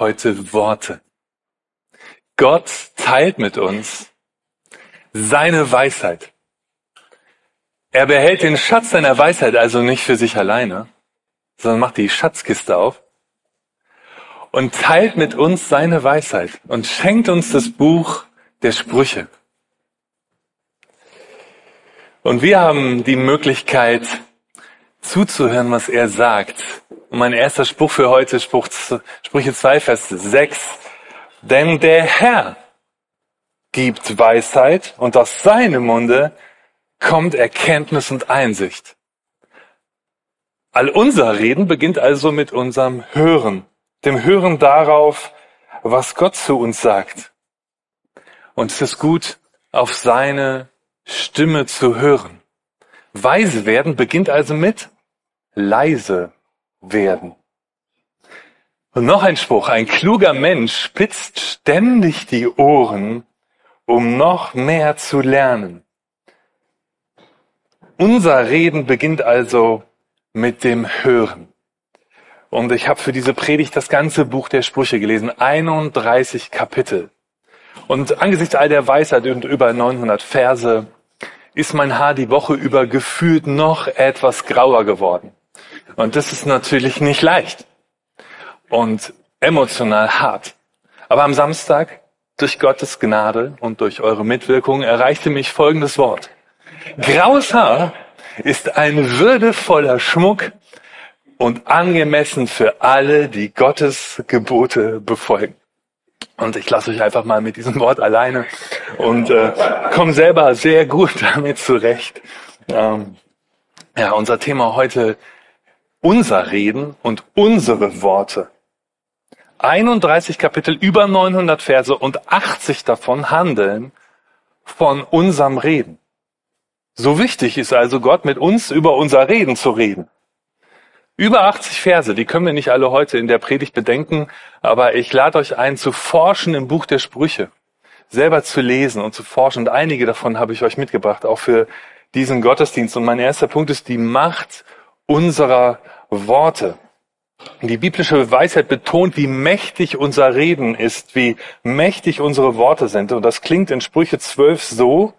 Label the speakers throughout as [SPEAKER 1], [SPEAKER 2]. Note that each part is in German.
[SPEAKER 1] heute Worte. Gott teilt mit uns seine Weisheit. Er behält den Schatz seiner Weisheit also nicht für sich alleine, sondern macht die Schatzkiste auf und teilt mit uns seine Weisheit und schenkt uns das Buch der Sprüche. Und wir haben die Möglichkeit zuzuhören, was er sagt. Und mein erster Spruch für heute, Spruch, Sprüche 2, Vers 6. Denn der Herr gibt Weisheit und aus seinem Munde kommt Erkenntnis und Einsicht. All unser Reden beginnt also mit unserem Hören, dem Hören darauf, was Gott zu uns sagt. Und es ist gut, auf seine Stimme zu hören. Weise werden beginnt also mit leise werden. Und noch ein Spruch, ein kluger Mensch spitzt ständig die Ohren, um noch mehr zu lernen. Unser Reden beginnt also mit dem Hören. Und ich habe für diese Predigt das ganze Buch der Sprüche gelesen, 31 Kapitel. Und angesichts all der Weisheit und über 900 Verse ist mein Haar die Woche über gefühlt noch etwas grauer geworden. Und das ist natürlich nicht leicht und emotional hart. Aber am Samstag, durch Gottes Gnade und durch eure Mitwirkung, erreichte mich folgendes Wort. Graues Haar ist ein würdevoller Schmuck und angemessen für alle, die Gottes Gebote befolgen. Und ich lasse euch einfach mal mit diesem Wort alleine und äh, komme selber sehr gut damit zurecht. Ähm, ja, unser Thema heute unser Reden und unsere Worte. 31 Kapitel, über 900 Verse und 80 davon handeln von unserem Reden. So wichtig ist also Gott mit uns über unser Reden zu reden. Über 80 Verse, die können wir nicht alle heute in der Predigt bedenken, aber ich lade euch ein, zu forschen im Buch der Sprüche, selber zu lesen und zu forschen. Und einige davon habe ich euch mitgebracht, auch für diesen Gottesdienst. Und mein erster Punkt ist die Macht unserer Worte. Die biblische Weisheit betont, wie mächtig unser Reden ist, wie mächtig unsere Worte sind. Und das klingt in Sprüche 12 so,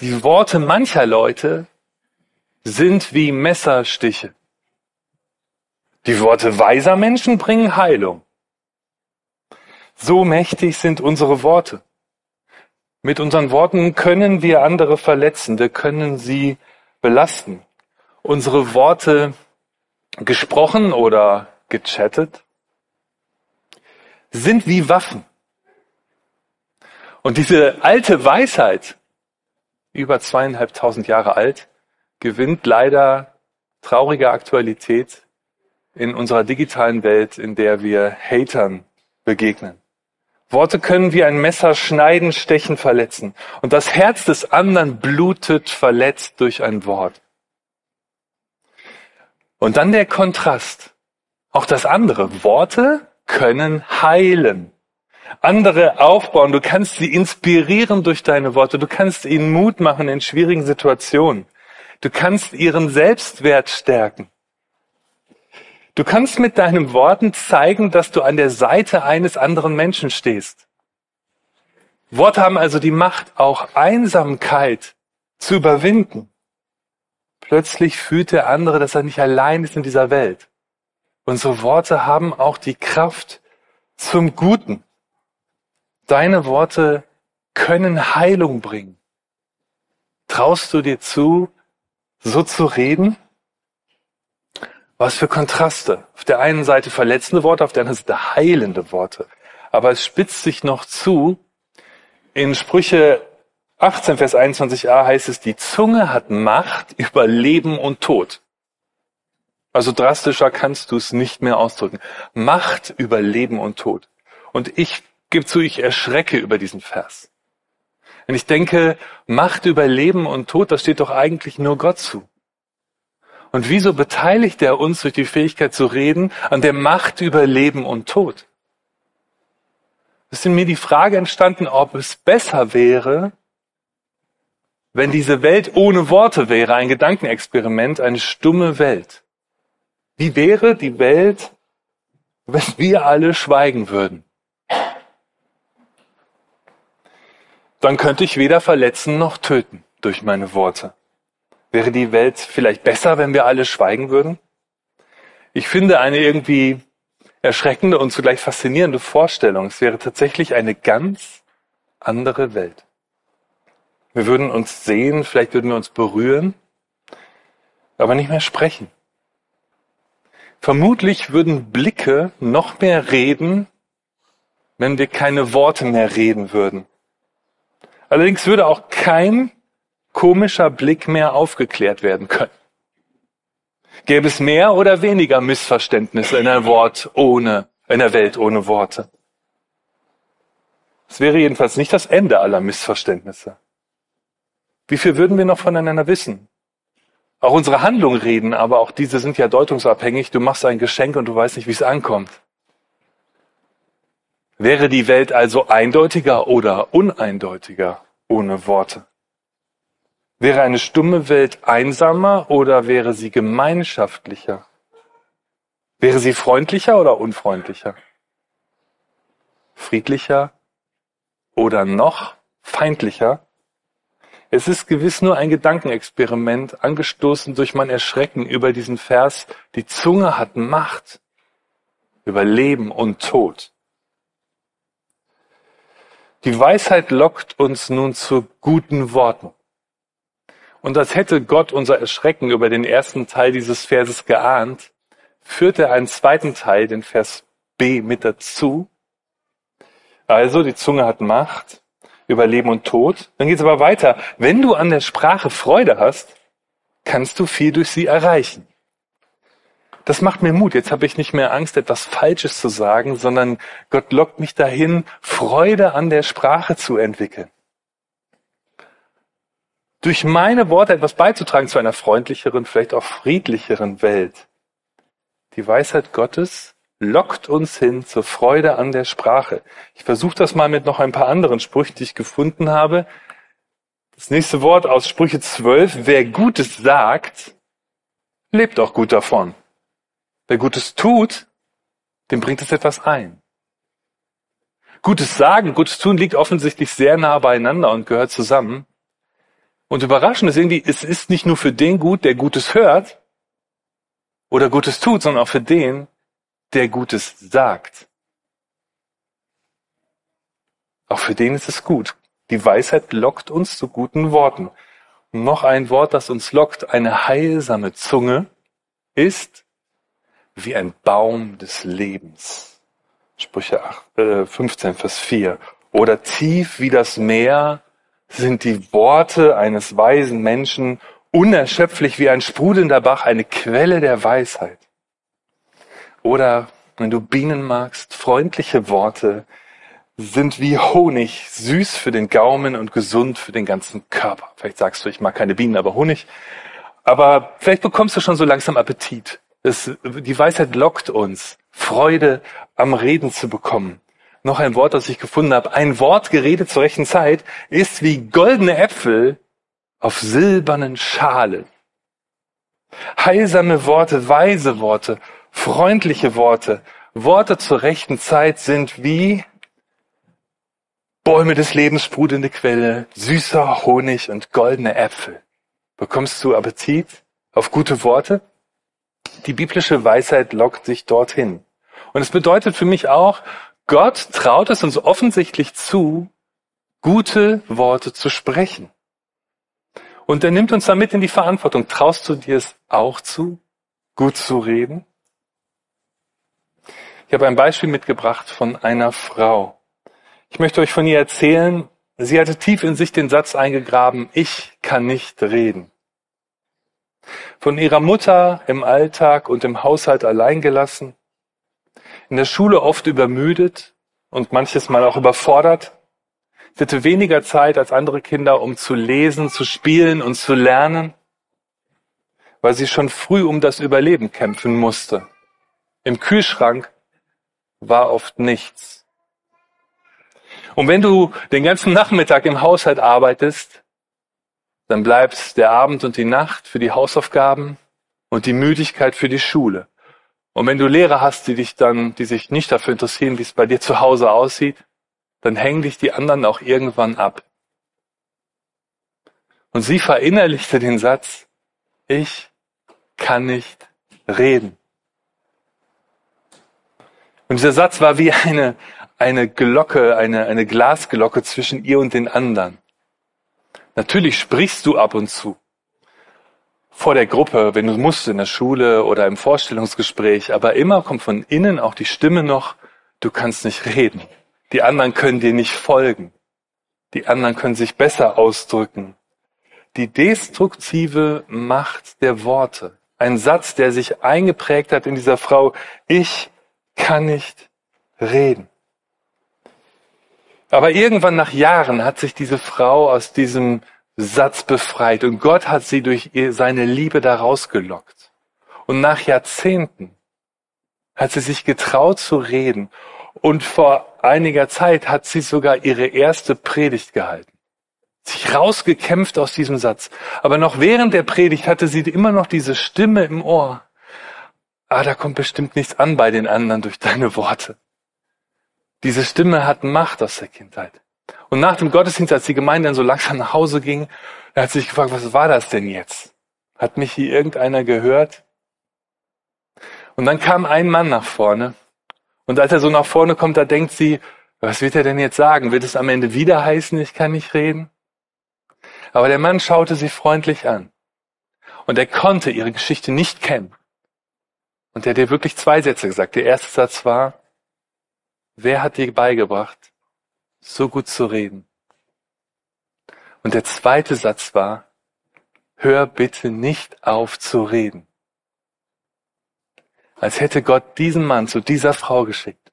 [SPEAKER 1] die Worte mancher Leute sind wie Messerstiche. Die Worte weiser Menschen bringen Heilung. So mächtig sind unsere Worte. Mit unseren Worten können wir andere verletzen, wir können sie belasten. Unsere Worte gesprochen oder gechattet, sind wie Waffen. Und diese alte Weisheit, über zweieinhalbtausend Jahre alt, gewinnt leider traurige Aktualität in unserer digitalen Welt, in der wir Hatern begegnen. Worte können wie ein Messer schneiden, stechen, verletzen. Und das Herz des anderen blutet verletzt durch ein Wort. Und dann der Kontrast. Auch das andere. Worte können heilen. Andere aufbauen. Du kannst sie inspirieren durch deine Worte. Du kannst ihnen Mut machen in schwierigen Situationen. Du kannst ihren Selbstwert stärken. Du kannst mit deinen Worten zeigen, dass du an der Seite eines anderen Menschen stehst. Worte haben also die Macht, auch Einsamkeit zu überwinden. Plötzlich fühlt der andere, dass er nicht allein ist in dieser Welt. Unsere Worte haben auch die Kraft zum Guten. Deine Worte können Heilung bringen. Traust du dir zu, so zu reden? Was für Kontraste. Auf der einen Seite verletzende Worte, auf der anderen Seite heilende Worte. Aber es spitzt sich noch zu. In Sprüche 18, Vers 21a heißt es, die Zunge hat Macht über Leben und Tod. Also drastischer kannst du es nicht mehr ausdrücken. Macht über Leben und Tod. Und ich gebe zu, ich erschrecke über diesen Vers. Wenn ich denke, Macht über Leben und Tod, das steht doch eigentlich nur Gott zu. Und wieso beteiligt er uns durch die Fähigkeit zu reden an der Macht über Leben und Tod? Es ist in mir die Frage entstanden, ob es besser wäre, wenn diese Welt ohne Worte wäre, ein Gedankenexperiment, eine stumme Welt. Wie wäre die Welt wenn wir alle schweigen würden? Dann könnte ich weder verletzen noch töten durch meine Worte. Wäre die Welt vielleicht besser, wenn wir alle schweigen würden? Ich finde eine irgendwie erschreckende und zugleich faszinierende Vorstellung. Es wäre tatsächlich eine ganz andere Welt. Wir würden uns sehen, vielleicht würden wir uns berühren, aber nicht mehr sprechen. Vermutlich würden Blicke noch mehr reden, wenn wir keine Worte mehr reden würden. Allerdings würde auch kein komischer Blick mehr aufgeklärt werden können. Gäbe es mehr oder weniger Missverständnisse in einer Wort ohne, in der Welt ohne Worte? Es wäre jedenfalls nicht das Ende aller Missverständnisse. Wie viel würden wir noch voneinander wissen? Auch unsere Handlungen reden, aber auch diese sind ja deutungsabhängig. Du machst ein Geschenk und du weißt nicht, wie es ankommt. Wäre die Welt also eindeutiger oder uneindeutiger ohne Worte? Wäre eine stumme Welt einsamer oder wäre sie gemeinschaftlicher? Wäre sie freundlicher oder unfreundlicher? Friedlicher oder noch feindlicher? Es ist gewiss nur ein Gedankenexperiment, angestoßen durch mein Erschrecken über diesen Vers, die Zunge hat Macht über Leben und Tod. Die Weisheit lockt uns nun zu guten Worten. Und als hätte Gott unser Erschrecken über den ersten Teil dieses Verses geahnt, führt er einen zweiten Teil, den Vers B, mit dazu. Also, die Zunge hat Macht über Leben und Tod. Dann geht es aber weiter. Wenn du an der Sprache Freude hast, kannst du viel durch sie erreichen. Das macht mir Mut. Jetzt habe ich nicht mehr Angst, etwas Falsches zu sagen, sondern Gott lockt mich dahin, Freude an der Sprache zu entwickeln. Durch meine Worte etwas beizutragen zu einer freundlicheren, vielleicht auch friedlicheren Welt. Die Weisheit Gottes lockt uns hin zur Freude an der Sprache. Ich versuche das mal mit noch ein paar anderen Sprüchen, die ich gefunden habe. Das nächste Wort aus Sprüche 12. Wer Gutes sagt, lebt auch gut davon. Wer Gutes tut, dem bringt es etwas ein. Gutes Sagen, Gutes tun liegt offensichtlich sehr nah beieinander und gehört zusammen. Und überraschend ist irgendwie, es ist nicht nur für den gut, der Gutes hört oder Gutes tut, sondern auch für den, der Gutes sagt. Auch für den ist es gut. Die Weisheit lockt uns zu guten Worten. Und noch ein Wort, das uns lockt, eine heilsame Zunge ist wie ein Baum des Lebens. Sprüche 8, äh, 15, Vers 4. Oder tief wie das Meer sind die Worte eines weisen Menschen, unerschöpflich wie ein sprudelnder Bach, eine Quelle der Weisheit. Oder, wenn du Bienen magst, freundliche Worte sind wie Honig, süß für den Gaumen und gesund für den ganzen Körper. Vielleicht sagst du, ich mag keine Bienen, aber Honig. Aber vielleicht bekommst du schon so langsam Appetit. Es, die Weisheit lockt uns, Freude am Reden zu bekommen. Noch ein Wort, das ich gefunden habe. Ein Wort geredet zur rechten Zeit ist wie goldene Äpfel auf silbernen Schalen. Heilsame Worte, weise Worte, freundliche Worte, Worte zur rechten Zeit sind wie Bäume des Lebens, sprudelnde Quelle, süßer Honig und goldene Äpfel. Bekommst du Appetit auf gute Worte? Die biblische Weisheit lockt sich dorthin. Und es bedeutet für mich auch, Gott traut es uns offensichtlich zu, gute Worte zu sprechen. Und er nimmt uns damit in die Verantwortung. Traust du dir es auch zu, gut zu reden? Ich habe ein Beispiel mitgebracht von einer Frau. Ich möchte euch von ihr erzählen. Sie hatte tief in sich den Satz eingegraben, ich kann nicht reden. Von ihrer Mutter im Alltag und im Haushalt allein gelassen, in der Schule oft übermüdet und manches Mal auch überfordert. Sie hatte weniger Zeit als andere Kinder, um zu lesen, zu spielen und zu lernen, weil sie schon früh um das Überleben kämpfen musste. Im Kühlschrank war oft nichts. Und wenn du den ganzen Nachmittag im Haushalt arbeitest, dann bleibt der Abend und die Nacht für die Hausaufgaben und die Müdigkeit für die Schule. Und wenn du Lehrer hast, die dich dann, die sich nicht dafür interessieren, wie es bei dir zu Hause aussieht, dann hängen dich die anderen auch irgendwann ab. Und sie verinnerlichte den Satz, ich kann nicht reden. Und dieser Satz war wie eine, eine Glocke, eine, eine Glasglocke zwischen ihr und den anderen. Natürlich sprichst du ab und zu vor der Gruppe, wenn du musst, in der Schule oder im Vorstellungsgespräch, aber immer kommt von innen auch die Stimme noch, du kannst nicht reden. Die anderen können dir nicht folgen. Die anderen können sich besser ausdrücken. Die destruktive Macht der Worte. Ein Satz, der sich eingeprägt hat in dieser Frau. Ich kann nicht reden. Aber irgendwann nach Jahren hat sich diese Frau aus diesem Satz befreit und Gott hat sie durch seine Liebe da rausgelockt. Und nach Jahrzehnten hat sie sich getraut zu reden und vor einiger Zeit hat sie sogar ihre erste Predigt gehalten. Sich rausgekämpft aus diesem Satz. Aber noch während der Predigt hatte sie immer noch diese Stimme im Ohr ah, da kommt bestimmt nichts an bei den anderen durch deine Worte. Diese Stimme hat Macht aus der Kindheit. Und nach dem Gottesdienst, als die Gemeinde dann so langsam nach Hause ging, er hat sich gefragt, was war das denn jetzt? Hat mich hier irgendeiner gehört? Und dann kam ein Mann nach vorne. Und als er so nach vorne kommt, da denkt sie, was wird er denn jetzt sagen? Wird es am Ende wieder heißen, ich kann nicht reden? Aber der Mann schaute sie freundlich an. Und er konnte ihre Geschichte nicht kennen. Und der hat dir wirklich zwei Sätze gesagt. Der erste Satz war, wer hat dir beigebracht, so gut zu reden? Und der zweite Satz war, hör bitte nicht auf zu reden. Als hätte Gott diesen Mann zu dieser Frau geschickt.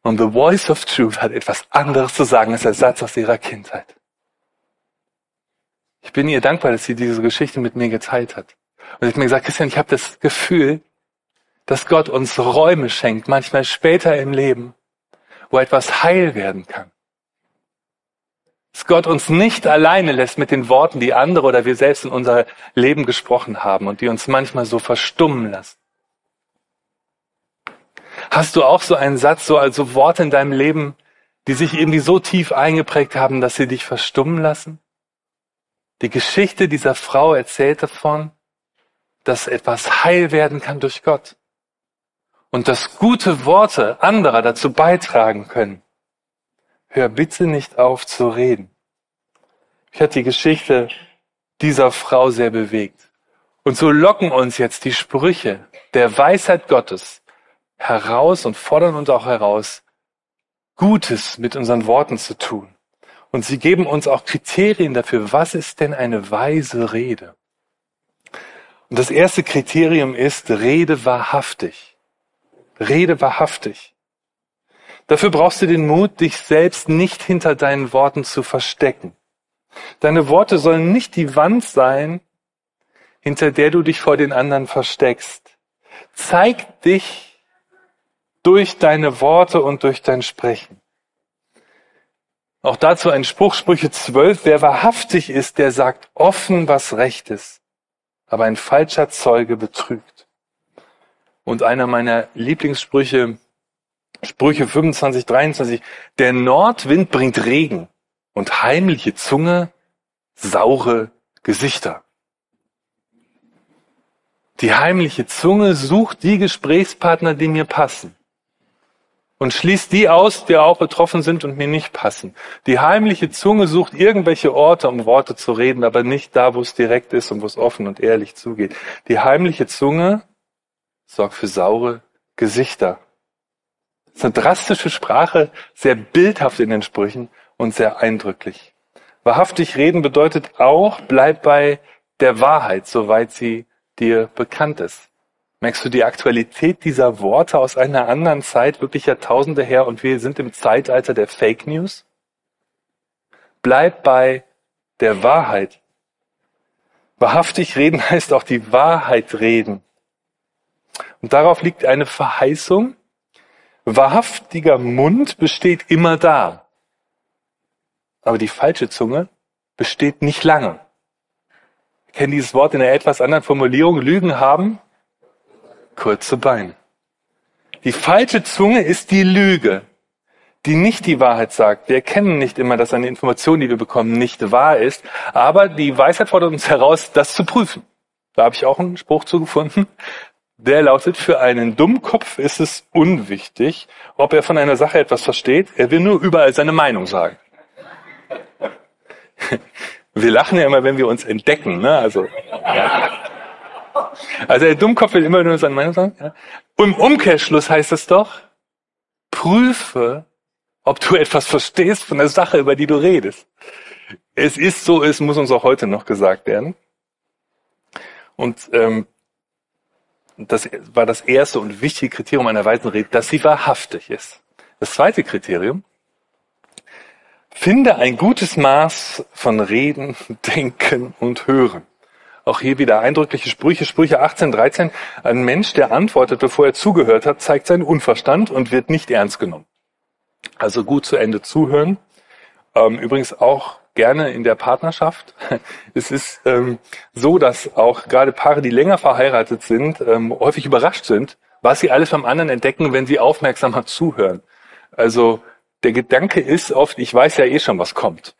[SPEAKER 1] Und The Voice of Truth hat etwas anderes zu sagen als der Satz aus ihrer Kindheit. Ich bin ihr dankbar, dass sie diese Geschichte mit mir geteilt hat. Und ich habe mir gesagt, Christian, ich habe das Gefühl, dass Gott uns Räume schenkt, manchmal später im Leben, wo etwas heil werden kann. Dass Gott uns nicht alleine lässt mit den Worten, die andere oder wir selbst in unser Leben gesprochen haben und die uns manchmal so verstummen lassen. Hast du auch so einen Satz, so also Worte in deinem Leben, die sich irgendwie so tief eingeprägt haben, dass sie dich verstummen lassen? Die Geschichte dieser Frau erzählt davon, dass etwas heil werden kann durch Gott. Und dass gute Worte anderer dazu beitragen können. Hör bitte nicht auf zu reden. Ich hatte die Geschichte dieser Frau sehr bewegt. Und so locken uns jetzt die Sprüche der Weisheit Gottes heraus und fordern uns auch heraus, Gutes mit unseren Worten zu tun. Und sie geben uns auch Kriterien dafür, was ist denn eine weise Rede? Und das erste Kriterium ist, rede wahrhaftig. Rede wahrhaftig. Dafür brauchst du den Mut, dich selbst nicht hinter deinen Worten zu verstecken. Deine Worte sollen nicht die Wand sein, hinter der du dich vor den anderen versteckst. Zeig dich durch deine Worte und durch dein Sprechen. Auch dazu ein Spruch, Sprüche 12. Wer wahrhaftig ist, der sagt offen, was recht ist aber ein falscher Zeuge betrügt. Und einer meiner Lieblingssprüche, Sprüche 25, 23, der Nordwind bringt Regen und heimliche Zunge saure Gesichter. Die heimliche Zunge sucht die Gesprächspartner, die mir passen und schließt die aus, die auch betroffen sind und mir nicht passen. Die heimliche Zunge sucht irgendwelche Orte, um Worte zu reden, aber nicht da, wo es direkt ist und wo es offen und ehrlich zugeht. Die heimliche Zunge sorgt für saure Gesichter. Das ist eine drastische Sprache, sehr bildhaft in den Sprüchen und sehr eindrücklich. Wahrhaftig reden bedeutet auch, bleib bei der Wahrheit, soweit sie dir bekannt ist. Merkst du die Aktualität dieser Worte aus einer anderen Zeit, wirklich Jahrtausende her, und wir sind im Zeitalter der Fake News? Bleib bei der Wahrheit. Wahrhaftig reden heißt auch die Wahrheit reden. Und darauf liegt eine Verheißung. Wahrhaftiger Mund besteht immer da. Aber die falsche Zunge besteht nicht lange. Ich kenne dieses Wort in einer etwas anderen Formulierung. Lügen haben kurze Beine. Die falsche Zunge ist die Lüge, die nicht die Wahrheit sagt. Wir erkennen nicht immer, dass eine Information, die wir bekommen, nicht wahr ist, aber die Weisheit fordert uns heraus, das zu prüfen. Da habe ich auch einen Spruch zugefunden. Der lautet, für einen Dummkopf ist es unwichtig, ob er von einer Sache etwas versteht. Er will nur überall seine Meinung sagen. Wir lachen ja immer, wenn wir uns entdecken. Ne? Also, ja. Also der Dummkopf will immer nur seine Meinung sagen. Ja? Im Umkehrschluss heißt es doch, prüfe, ob du etwas verstehst von der Sache, über die du redest. Es ist so, es muss uns auch heute noch gesagt werden. Und ähm, das war das erste und wichtige Kriterium einer weisen Rede, dass sie wahrhaftig ist. Das zweite Kriterium, finde ein gutes Maß von Reden, Denken und Hören. Auch hier wieder eindrückliche Sprüche, Sprüche 18, 13. Ein Mensch, der antwortet, bevor er zugehört hat, zeigt seinen Unverstand und wird nicht ernst genommen. Also gut zu Ende zuhören. Ähm, übrigens auch gerne in der Partnerschaft. Es ist ähm, so, dass auch gerade Paare, die länger verheiratet sind, ähm, häufig überrascht sind, was sie alles beim anderen entdecken, wenn sie aufmerksamer zuhören. Also der Gedanke ist oft, ich weiß ja eh schon, was kommt.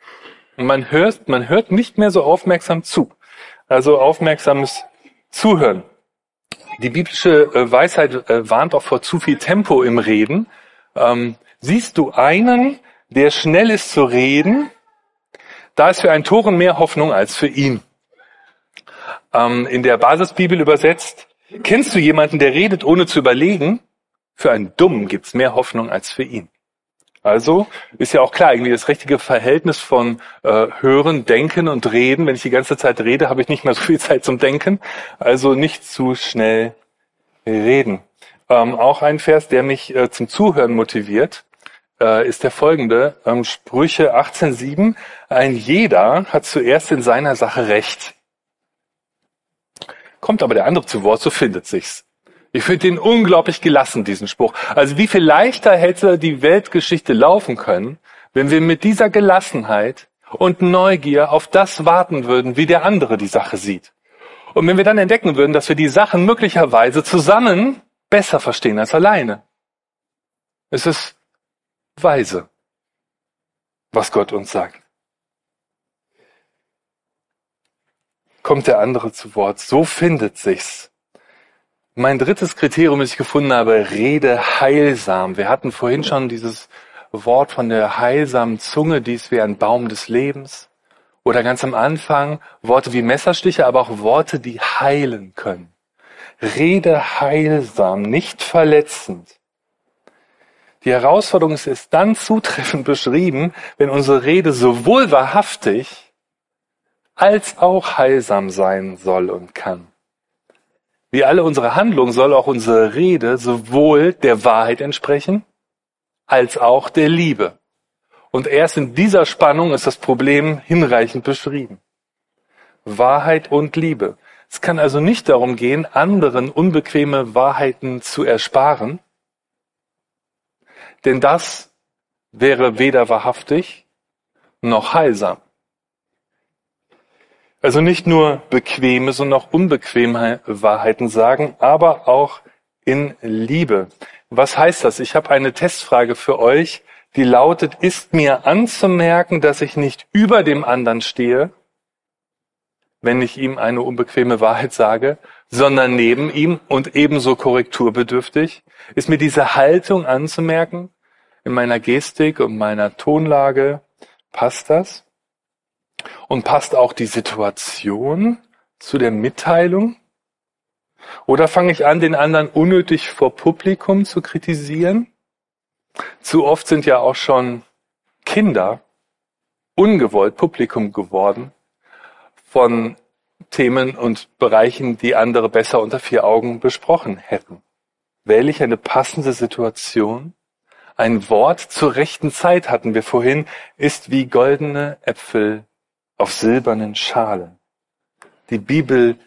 [SPEAKER 1] Man hört, man hört nicht mehr so aufmerksam zu. Also aufmerksames Zuhören. Die biblische äh, Weisheit äh, warnt auch vor zu viel Tempo im Reden. Ähm, siehst du einen, der schnell ist zu reden, da ist für einen Toren mehr Hoffnung als für ihn. Ähm, in der Basisbibel übersetzt, kennst du jemanden, der redet, ohne zu überlegen? Für einen Dummen gibt's mehr Hoffnung als für ihn. Also ist ja auch klar, irgendwie das richtige Verhältnis von äh, Hören, Denken und Reden. Wenn ich die ganze Zeit rede, habe ich nicht mehr so viel Zeit zum Denken. Also nicht zu schnell reden. Ähm, auch ein Vers, der mich äh, zum Zuhören motiviert äh, ist der folgende. Ähm, Sprüche 18.7. Ein jeder hat zuerst in seiner Sache Recht. Kommt aber der andere zu Wort, so findet sich's. Ich finde den unglaublich gelassen, diesen Spruch. Also wie viel leichter hätte die Weltgeschichte laufen können, wenn wir mit dieser Gelassenheit und Neugier auf das warten würden, wie der andere die Sache sieht. Und wenn wir dann entdecken würden, dass wir die Sachen möglicherweise zusammen besser verstehen als alleine. Es ist weise, was Gott uns sagt. Kommt der andere zu Wort. So findet sich's. Mein drittes Kriterium, das ich gefunden habe, rede heilsam. Wir hatten vorhin schon dieses Wort von der heilsamen Zunge, dies wäre ein Baum des Lebens. Oder ganz am Anfang Worte wie Messerstiche, aber auch Worte, die heilen können. Rede heilsam, nicht verletzend. Die Herausforderung ist dann zutreffend beschrieben, wenn unsere Rede sowohl wahrhaftig als auch heilsam sein soll und kann. Wie alle unsere Handlungen soll auch unsere Rede sowohl der Wahrheit entsprechen, als auch der Liebe. Und erst in dieser Spannung ist das Problem hinreichend beschrieben. Wahrheit und Liebe. Es kann also nicht darum gehen, anderen unbequeme Wahrheiten zu ersparen, denn das wäre weder wahrhaftig noch heilsam. Also nicht nur bequeme, sondern auch unbequeme Wahrheiten sagen, aber auch in Liebe. Was heißt das? Ich habe eine Testfrage für euch, die lautet, ist mir anzumerken, dass ich nicht über dem anderen stehe, wenn ich ihm eine unbequeme Wahrheit sage, sondern neben ihm und ebenso korrekturbedürftig? Ist mir diese Haltung anzumerken? in meiner Gestik und meiner Tonlage? Passt das? Und passt auch die Situation zu der Mitteilung? Oder fange ich an, den anderen unnötig vor Publikum zu kritisieren? Zu oft sind ja auch schon Kinder ungewollt Publikum geworden von Themen und Bereichen, die andere besser unter vier Augen besprochen hätten. Wähle ich eine passende Situation ein Wort zur rechten Zeit hatten wir vorhin, ist wie goldene Äpfel auf silbernen Schalen. Die Bibel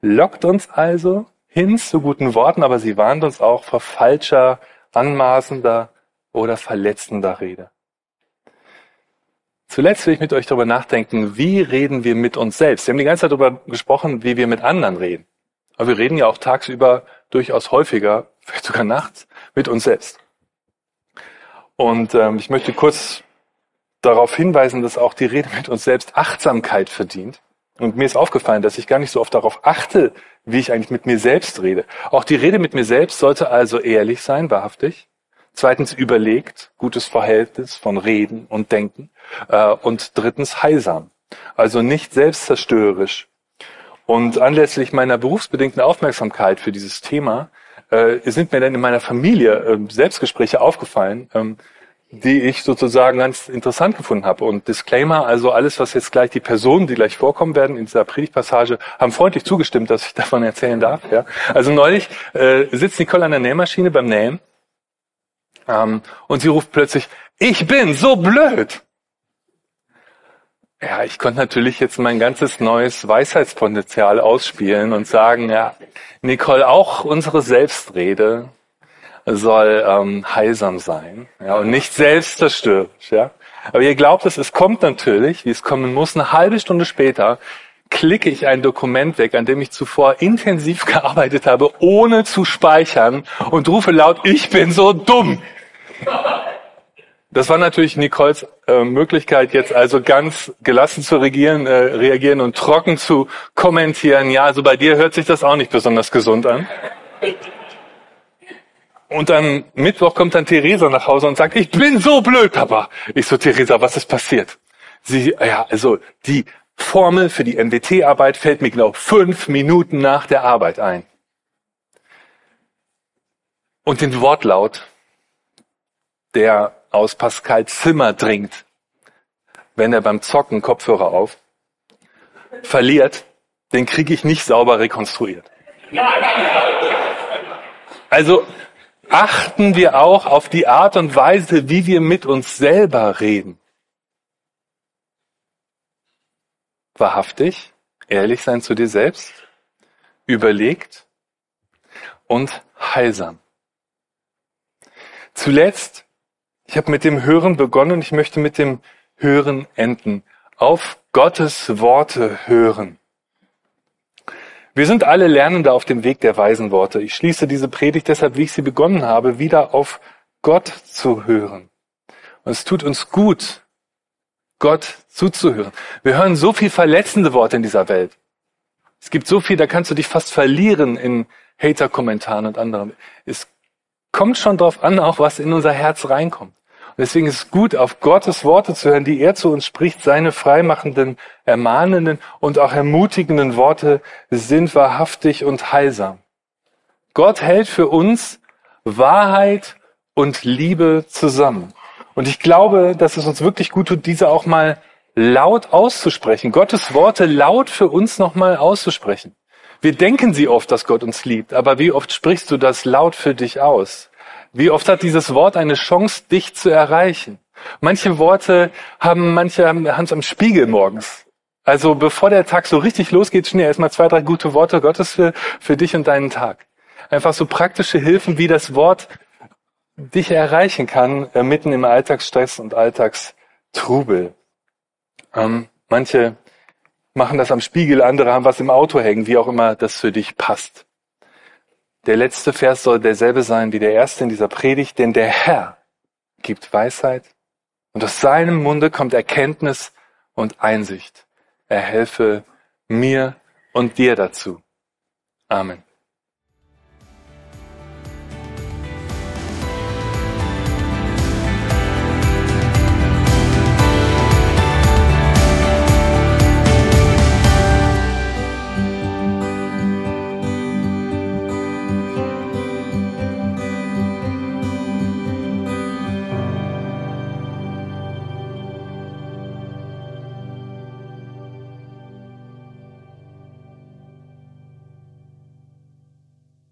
[SPEAKER 1] lockt uns also hin zu guten Worten, aber sie warnt uns auch vor falscher, anmaßender oder verletzender Rede. Zuletzt will ich mit euch darüber nachdenken, wie reden wir mit uns selbst. Wir haben die ganze Zeit darüber gesprochen, wie wir mit anderen reden. Aber wir reden ja auch tagsüber durchaus häufiger, vielleicht sogar nachts, mit uns selbst. Und ähm, ich möchte kurz darauf hinweisen, dass auch die Rede mit uns selbst Achtsamkeit verdient. Und mir ist aufgefallen, dass ich gar nicht so oft darauf achte, wie ich eigentlich mit mir selbst rede. Auch die Rede mit mir selbst sollte also ehrlich sein, wahrhaftig. Zweitens überlegt, gutes Verhältnis von Reden und Denken. Äh, und drittens heilsam. Also nicht selbstzerstörerisch. Und anlässlich meiner berufsbedingten Aufmerksamkeit für dieses Thema äh, sind mir dann in meiner Familie äh, Selbstgespräche aufgefallen, ähm, die ich sozusagen ganz interessant gefunden habe. Und Disclaimer, also alles, was jetzt gleich die Personen, die gleich vorkommen werden in dieser Predigtpassage, haben freundlich zugestimmt, dass ich davon erzählen darf. Ja? Also neulich äh, sitzt Nicole an der Nähmaschine beim Nähen ähm, und sie ruft plötzlich, ich bin so blöd. Ja, ich konnte natürlich jetzt mein ganzes neues Weisheitspotenzial ausspielen und sagen, ja, Nicole, auch unsere Selbstrede soll ähm, heilsam sein ja, und nicht selbstzerstörerisch. Ja. Aber ihr glaubt es, es kommt natürlich, wie es kommen muss. Eine halbe Stunde später klicke ich ein Dokument weg, an dem ich zuvor intensiv gearbeitet habe, ohne zu speichern und rufe laut, ich bin so dumm. Das war natürlich Nicoles äh, Möglichkeit, jetzt also ganz gelassen zu regieren, äh, reagieren und trocken zu kommentieren. Ja, also bei dir hört sich das auch nicht besonders gesund an. Und dann Mittwoch kommt dann Theresa nach Hause und sagt, ich bin so blöd, Papa. Ich so, Theresa, was ist passiert? Sie, ja, also die Formel für die MWT-Arbeit fällt mir genau fünf Minuten nach der Arbeit ein. Und den Wortlaut, der aus Pascal Zimmer dringt, wenn er beim Zocken Kopfhörer auf, verliert, den kriege ich nicht sauber rekonstruiert. Also achten wir auch auf die Art und Weise, wie wir mit uns selber reden. Wahrhaftig, ehrlich sein zu dir selbst, überlegt und heilsam. Zuletzt ich habe mit dem Hören begonnen, ich möchte mit dem Hören enden. Auf Gottes Worte hören. Wir sind alle Lernende auf dem Weg der weisen Worte. Ich schließe diese Predigt deshalb, wie ich sie begonnen habe, wieder auf Gott zu hören. Und es tut uns gut, Gott zuzuhören. Wir hören so viel verletzende Worte in dieser Welt. Es gibt so viel, da kannst du dich fast verlieren in Hater-Kommentaren und anderem. Es kommt schon darauf an, auch was in unser Herz reinkommt. Deswegen ist es gut, auf Gottes Worte zu hören, die er zu uns spricht. Seine freimachenden, ermahnenden und auch ermutigenden Worte sind wahrhaftig und heilsam. Gott hält für uns Wahrheit und Liebe zusammen. Und ich glaube, dass es uns wirklich gut tut, diese auch mal laut auszusprechen. Gottes Worte laut für uns nochmal auszusprechen. Wir denken sie oft, dass Gott uns liebt, aber wie oft sprichst du das laut für dich aus? Wie oft hat dieses Wort eine Chance, dich zu erreichen? Manche Worte haben manche haben es am Spiegel morgens. Also bevor der Tag so richtig losgeht, schnell erstmal zwei, drei gute Worte Gottes für, für dich und deinen Tag. Einfach so praktische Hilfen, wie das Wort dich erreichen kann, äh, mitten im Alltagsstress und Alltagstrubel. Ähm, manche machen das am Spiegel, andere haben was im Auto hängen, wie auch immer das für dich passt. Der letzte Vers soll derselbe sein wie der erste in dieser Predigt, denn der Herr gibt Weisheit und aus seinem Munde kommt Erkenntnis und Einsicht. Er helfe mir und dir dazu. Amen.